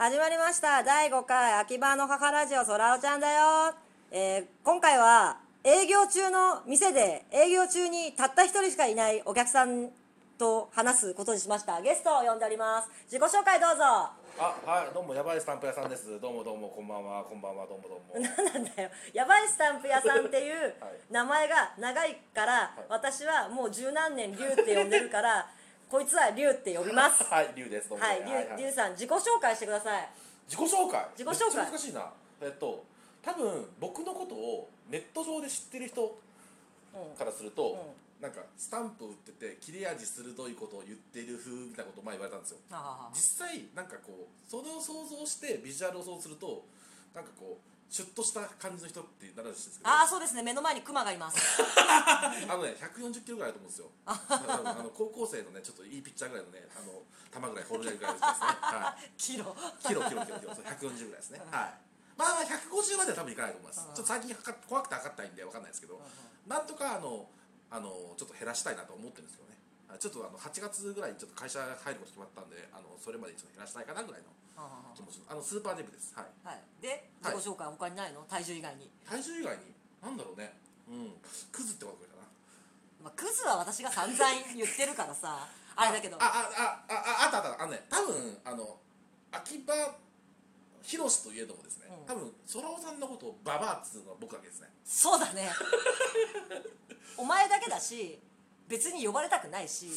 始まりました。第5回秋葉の母ラジオそらおちゃんだよ、えー今回は営業中の店で営業中にたった一人しかいないお客さんと話すことにしました。ゲストを呼んでおります。自己紹介どうぞ。あ、はい、どうも、やばいスタンプ屋さんです。どうもどうも、こんばんは、こんばんは、どうもどうも。何なんだよ。やばいスタンプ屋さんっていうはい。名前が長いから、私はもう十何年龍って呼んでるからこいつは龍って呼びます はい、リュウです。どうも。はい龍龍さん自己紹介してください自己紹介？自己紹介難しいな。えっと、多分、僕のことをネット上で知ってる人うんからすると。なんかスタンプ売ってて切れ味鋭いことを言ってる風みたいなことを前言われたんですよ実際なんかこうそれを想像してビジュアルを想像するとなんかこうシュッとした感じの人ってなるんですけ？どああそうですね目の前にクマがいます あのね、140キロぐらいだと思うんですよ。あの高校生のね、ちょっといいピッチャーぐらいのね、あの球ぐらい放るぐらいですね。はキロい。キロキロキロキロ、そう140ぐらいですね。はい。まあ150までは多分いかないと思います。ちょっと最近怖くて測ったいんでわかんないですけど、なんとかあのあのちょっと減らしたいなと思ってるんですけどね。はいちょっとあの8月ぐらいにちょっと会社入ること決まったんで、あのそれまでちょっと減らしたいかなぐらいの気持ち。あのスーパーデブです。はい。はいではい自己紹介他にないの？体重以外に体重以外に？なんだろうね。うん。クズってことかな。まあクズは私が散々言ってるからさ あれだけどああああああったあったあのね多分あの秋葉博といえどもですね、うん多分そらおさんのことをババアっつうのは僕だけですねそうだね お前だけだし別に呼ばれたくないし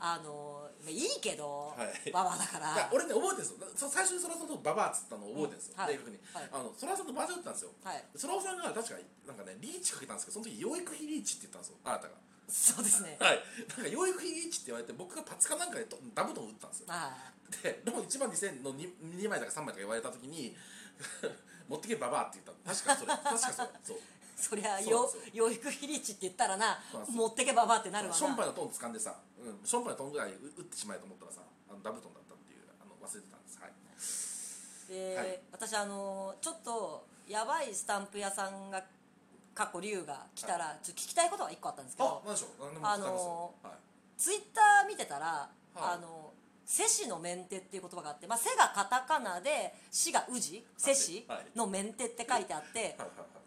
あのいいけど、はい。ババアだから。俺ね覚えてるんですよ。そ最初にそらさんとをババアっつったのを覚えてるんですよ、うんはい。明確に、はい。あのそらさんとバージョン打ったんですよ。はい。そらおさんが確かなんかねリーチかけたんですけどその時養育費リーチって言ったんですよ。あなたが。そうですね。はい。なんか養育費リーチって言われて僕がパツかなんかでとダブトン打ったんですよ。あででも1万2000の 2, 2枚だか3枚だか言われた時に 持ってけババアって言ったの。確かそれ。確かそれ。そうそりゃよ養育費リーチって言ったらな持ってけばばってなるわな。ションパイのトン掴んでさ、うん、ションパイのトンぐらい打ってしまえと思ったらさあのダブトンだったっていうあの忘れてたんです。はい。で、はい。私あのちょっとやばいスタンプ屋さんが過去龍が来たら、ちょっと聞きたいことが一個あったんですけあど何でしょう？何でもあのはい。ツイッター見てたら、あのセシのメンテっていう言葉があって、まあ、セがカタカナでシがウジセシはい。のメンテって書いてあって、はいはいはい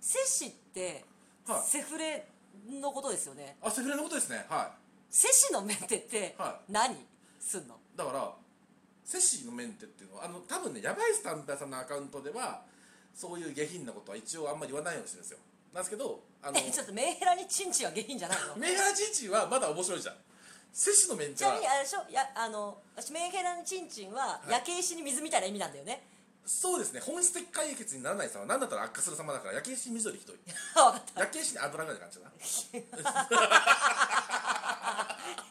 セシってはい。セフレのことですよね。あセフレのことですね。はセシのメンテっては何？すんの？いだからセシのメンテっていうのはあの多分ねやばいスタンプ屋さんのアカウントではそういう下品なことは一応あんまり言わないようにしてるんですよ。なんですけどあのえ ちょっとメンヘラにチンチンは下品じゃないの。メンヘラチンチンはまだ面白いじゃん。セシのメンちテはなみにあれでしょ？やあの私メンヘラにチンチンははい。焼け石に水みたいな意味なんだよねそうですね。本質的解決にならない様なんだったら悪化する様だから焼け石に水よりひどい。分かった。焼け石に油ぐらいの感じだな。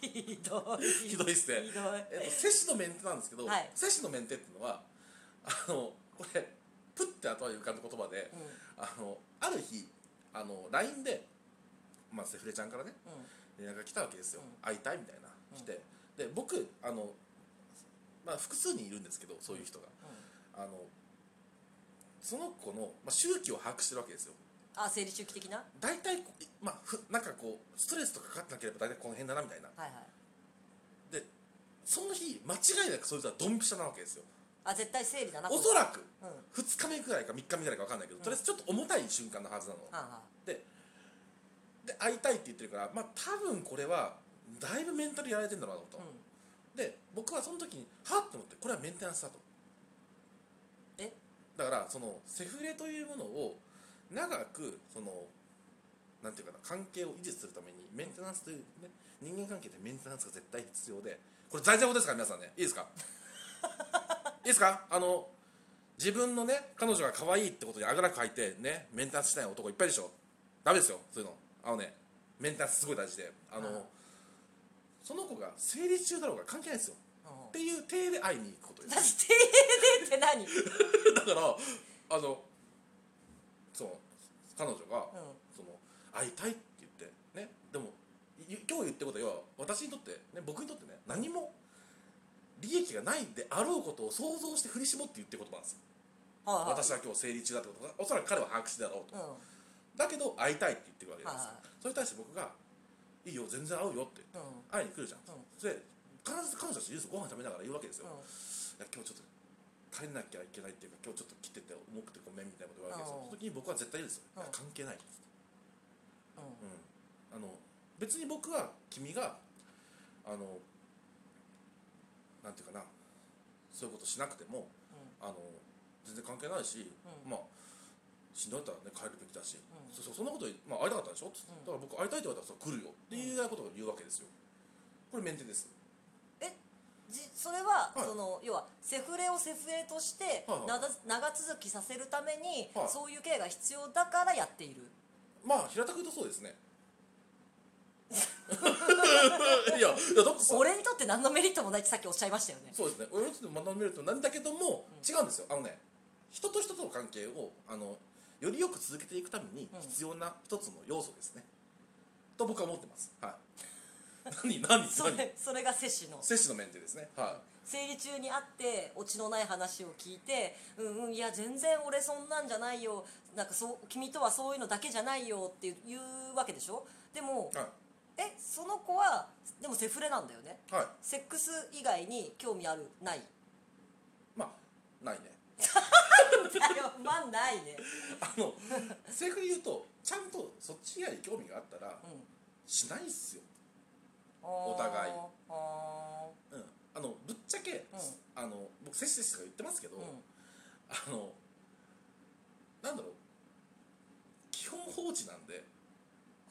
ひどい。ひどいっすね。ひどい。えっと、摂氏のメンテなんですけど、はい。摂氏のメンテっていうのはあのこれプッて頭に浮かんだ言葉で、あのある日あの LINE で、まあ、セフレちゃんからねうん。連絡が来たわけですよ、うん。会いたいみたいな。来て、で僕あの、まあ、複数人いるんですけどそういう人が、あのその子の、まあ、周期を把握してるわけですよ。あ生理周期的な？は大体こまあ、ふなんかこうストレスとかかかってなければ大体この辺だなみたいな。いはい。でその日間違いなくそいつはドンピシャなわけですよ。あ絶対生理だなおそらくうん。は2日目ぐらいか3日目ぐらいか分かんないけど、とりあえずちょっと重たい瞬間のはずなの、あはでで会いたいって言ってるからまあ多分これはだいぶメンタルやられてんだろうなと、あうん。で僕はその時にはっと思ってこれはメンテナンスだとえ？だからそのセフレというものを長くそのなんていうかな関係を維持するためにメンテナンスというね人間関係でメンテナンスが絶対必要でこれ大事なことですから皆さんね？いいですか？いいですか？あの自分のね彼女が可愛いってことにあぐらかいてねメンテナンスしない男いっぱいでしょ？ダメですよそういうの。あのねメンテナンスすごい大事で。あの、うんその子が生理中だろうが関係ないですよ。うんっていう体で会いに行くことですだって定でって何？う んだからあのそう彼女が、その会いたいって言ってねでもい今日言ってることは私にとって、ね、僕にとってね何も利益がないであろうことを想像して振り絞って言ってる言葉なんですよ。はいはい。私は今日生理中だってことがおそらく彼は把握してだろうと、うん。だけど会いたいって言ってるわけですよ、はいはい。それに対して僕が「いいよ全然会うよ」ってうん。会いに来るじゃん、うん。で必ず彼女たちいるんですよご飯食べながら言うわけですよ、うん。いや今日ちょっと垂れなきゃいけないっていうか今日ちょっと来てて重くてごめんみたいなこと言われるその時に僕は絶対言うんですよ、うん。いや関係ないって。うん。うん、あの別に僕は君があのなんていうかなそういうことしなくてもあの全然関係ないし、うん。まあしんどいったらね帰るべきだし、うん。そそそんなこと、まあ、会いたかったでしょ、うん。だから僕会いたいって言われたら来るよっていうようなことを言うわけですよ。これメンテですえじそれは、はい。その要はセフレをセフレとしてはいはい。長長続きさせるために、はい。そういう系が必要だからやっている。まあ平たく言うとそうですね。いやいやだってさ俺にとって何のメリットもないってさっきおっしゃいましたよね。そうですね。俺にとって学べるとなんだけども、違うんですよ。あのね人と人との関係をあのよりよく続けていくためにうん。必要な一つの要素ですね、と僕は思ってます。はい何何何？それそれが摂取の。摂取のメンテですね。は生理中に会ってオチのない話を聞いて「うんうんいや全然俺そんなんじゃないよ。なんかそう君とはそういうのだけじゃないよ」って言うわけでしょ？でもい。はえその子はでもセフレなんだよね。いはい。セックス以外に興味ある？ない？まあないね。まあないね。あの正確に言うとちゃんとそっち以外に興味があったらうん。しないっすよ、お互い。あうん、あのぶっちゃけ、ん。あの僕摂取とか言ってますけど、あのなんだろう。基本放置なんで、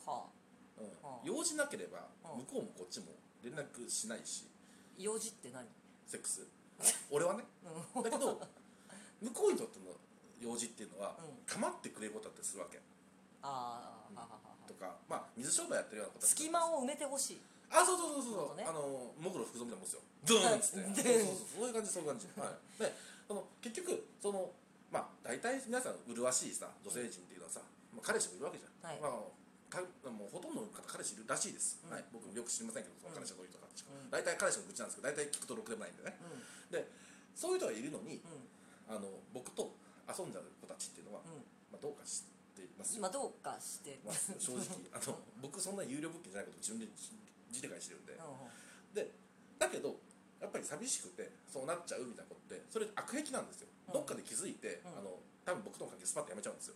はあ。うん。はあ。用事なければうん。向こうもこっちも連絡しないし。用事って何？セックス。俺はね。うん。だけど向こうにとっての用事っていうのはうん。構ってくれることだってするわけ。ああ、とかまあ水商売やってるようなこと隙間を埋めてほしいあそうそうそうそう。ね。あのモグロ福蔵みたいなもんですよ。ドーンっつって。そうそうそうそういう感じそういう感じ。はい。でその結局そのまあ大体皆さん麗しいさ女性陣っていうのはさ、まあ、彼氏もいるわけじゃん、はい。まあかもうほとんどの方彼氏いるらしいです、うん。はい、僕もよく知りませんけどその彼氏はどういう人か、うん。大体彼氏の愚痴なんですけど大体聞くとろくでもないんでね。うでそういう人がいるのにんうん。あの僕と遊んじゃう子たちっていうのは、うん。まあ、どうかしていますよ。今どうかしてます。正直。あの僕そんな有料物件じゃないこと自分で自理解してるんで、うんでだけどやっぱり寂しくてそうなっちゃうみたいなことってそれ悪癖なんですよ、うん。どっかで気づいて、うん。あの多分僕との関係スパッとやめちゃうんですよ。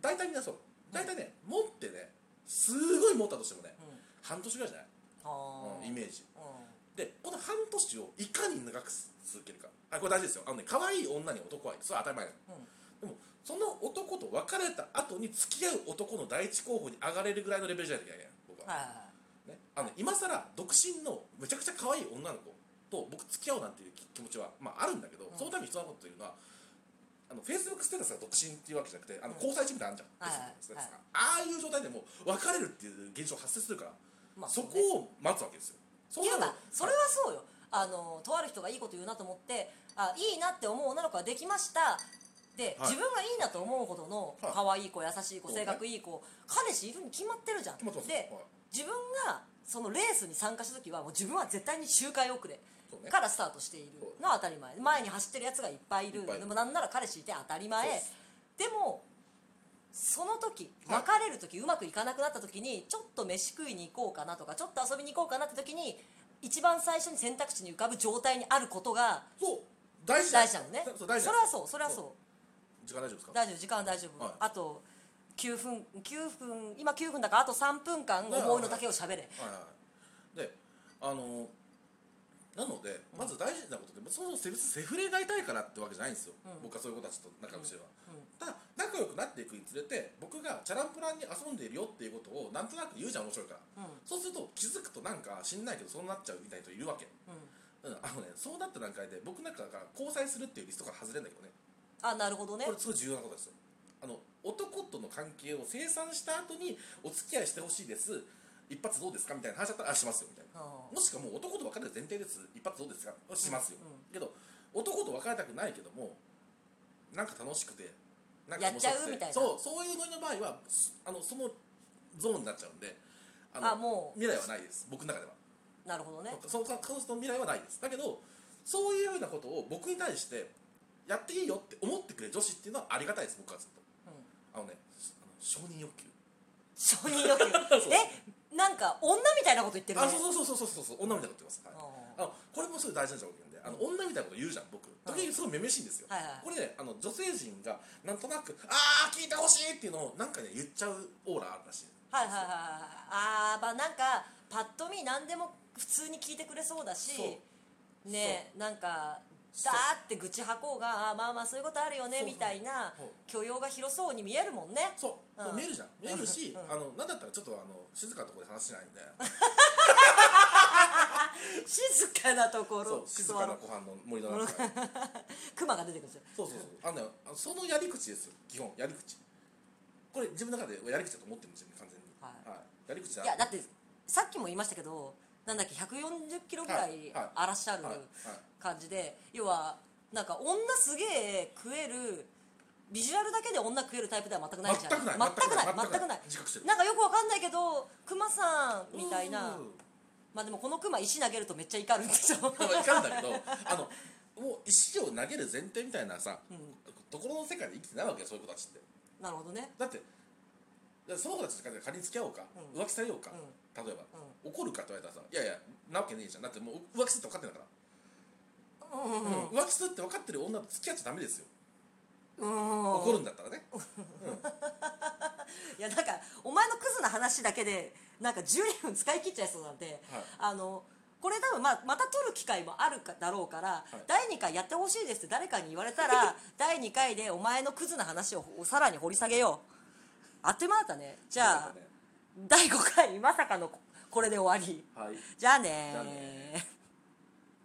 大体みんなそう。大体ね、持ってねすごい持ったとしてもねうん。半年ぐらいじゃない、はうんイメージ。うでこの半年をいかに長く続けるか。あこれ大事ですよ。あのね可愛い女に男はいるそれは当たり前うん。でもその男と別れた後に付き合う男の第一候補に上がれるぐらいのレベルじゃないといけない僕は、はいあのね今さら独身のめちゃくちゃ可愛い女の子と僕付き合おうなんていう気持ちは、まあ、あるんだけど、うん。そのために必要なことというのはあのフェイスブックステータスが独身っていうわけじゃなくてあのうん。交際中みたいなのあるじゃん、ああいう状態でもう別れるっていう現象発生するから、まあそこねを待つわけですよ。そうそれはそうよ。あのとある人がいいこと言うなと思ってあいいなって思う女の子ができました。で、はい。自分がいいなと思うほどのはい。可愛い子優しい子性格いい子彼氏いるに決まってるじゃん。ではい。自分がそのレースに参加した時はもう自分は絶対に周回遅れからスタートしているのは当たり前。前に走ってるやつがいっぱいいるでもなんなら彼氏いて当たり前。でもその時はい別れる時、うまくいかなくなった時にちょっと飯食いに行こうかなとかちょっと遊びに行こうかなって時に一番最初に選択肢に浮かぶ状態にあることがそう。大事大事なのね。それはそうそれはそう。時間大丈夫ですか？大丈夫時間は大丈夫、はい。あと9分9分今9分だからあと3分間思いの丈をしゃべれはいはい。であのなのでまず大事なことでそもそもセセフレになりたいからってわけじゃないんですよ、うん。僕はそういう子たちと仲良くしてれば、うん。ただ仲良くなっていくにつれて僕がチャランプランに遊んでいるよっていうことをなんとなく言うじゃん面白いから。うん。そうすると気づくとなんか知んないけどそうなっちゃうみたいな人いるわけ、うん。うん、あのねそうなった段階で僕なんかが交際するっていうリストから外れるんだけどね。あなるほどね。これすごい重要なことですよ。あの男との関係を清算した後にお付き合いしてほしいです。一発どうですかみたいな話だったらあしますよみたいな。あもしくはもう男と別れる前提です。一発どうですか？しますよ、うん。うんけど男と別れたくないけどもなんか楽しくてなんかやっちゃう面白いな。そうそういうのの場合はすあのそのゾーンになっちゃうんでああもう。未来はないです。僕の中では。なるほどね。その彼女の未来はないです。だけどそういうようなことを僕に対してやっていいよって思ってくれる女子っていうのはありがたいです僕はずっと。うんあのねあの承認欲求。承認欲求。えなんか女みたいなこと言ってるねあそうそうそうそうそうそう女みたいなこと言ってます、はい、ああのこれもすごい大事な条件であの女みたいなこと言うじゃん僕。時々すごいめめしいんですよ、はいはいこれねあの女性陣がなんとなく「ああ聞いてほしい!」っていうのをなんかね言っちゃうオーラあるらしい。はいはいはいはい。あーまあなんかパッと見何でも普通に聞いてくれそうだしねなんかーって愚痴吐こうがあーまあまあそういうことあるよねみたいな許容が広そうに見えるもんね。そう、うん。見えるじゃん。見えるし、うん。あのなんだったらちょっとあの静かなところで話しないんで。静かなところ。静かな湖畔の森の中で。クマが出てくるんですよそうそうそう。あのねそのやり口ですよ基本やり口。これ自分の中でやり口だと思ってるんですよ完全に。はい。やり口だいやだってさっきも言いましたけどなんだっけ140キロぐらいあらっしゃる感じで要はなんか女すげえ食えるビジュアルだけで女食えるタイプでは全くないじゃん。全くない。全くない。全くない。なんかよくわかんないけどクマさんみたいな。うん。まあでもこのクマ石投げるとめっちゃ怒るんでしょ。まあいかんだけどあのもう石を投げる前提みたいなさ、ん。ところの世界で生きてないわけよそういう子たちって。なるほどね。だってその子たちが仮に付き合おうか、うん。浮気されようか、例えば、怒るかって言われたらさいやいやなわけねえじゃん。だってもう浮気するって分かってんだから、うん。うん。うん浮気するって分かってる女と付き合っちゃダメですよ、うん。怒るんだったらね、いやなんかお前のクズな話だけでなんか12分使い切っちゃいそうなんで、はい。あのこれ多分まあまた撮る機会もあるかだろうから、い。第2回やってほしいですって誰かに言われたら 第2回でお前のクズな話をさらに掘り下げよう。あっという間だったね。じゃあ、ね第5回まさかのここれで終わり。はい。じゃあねじゃあね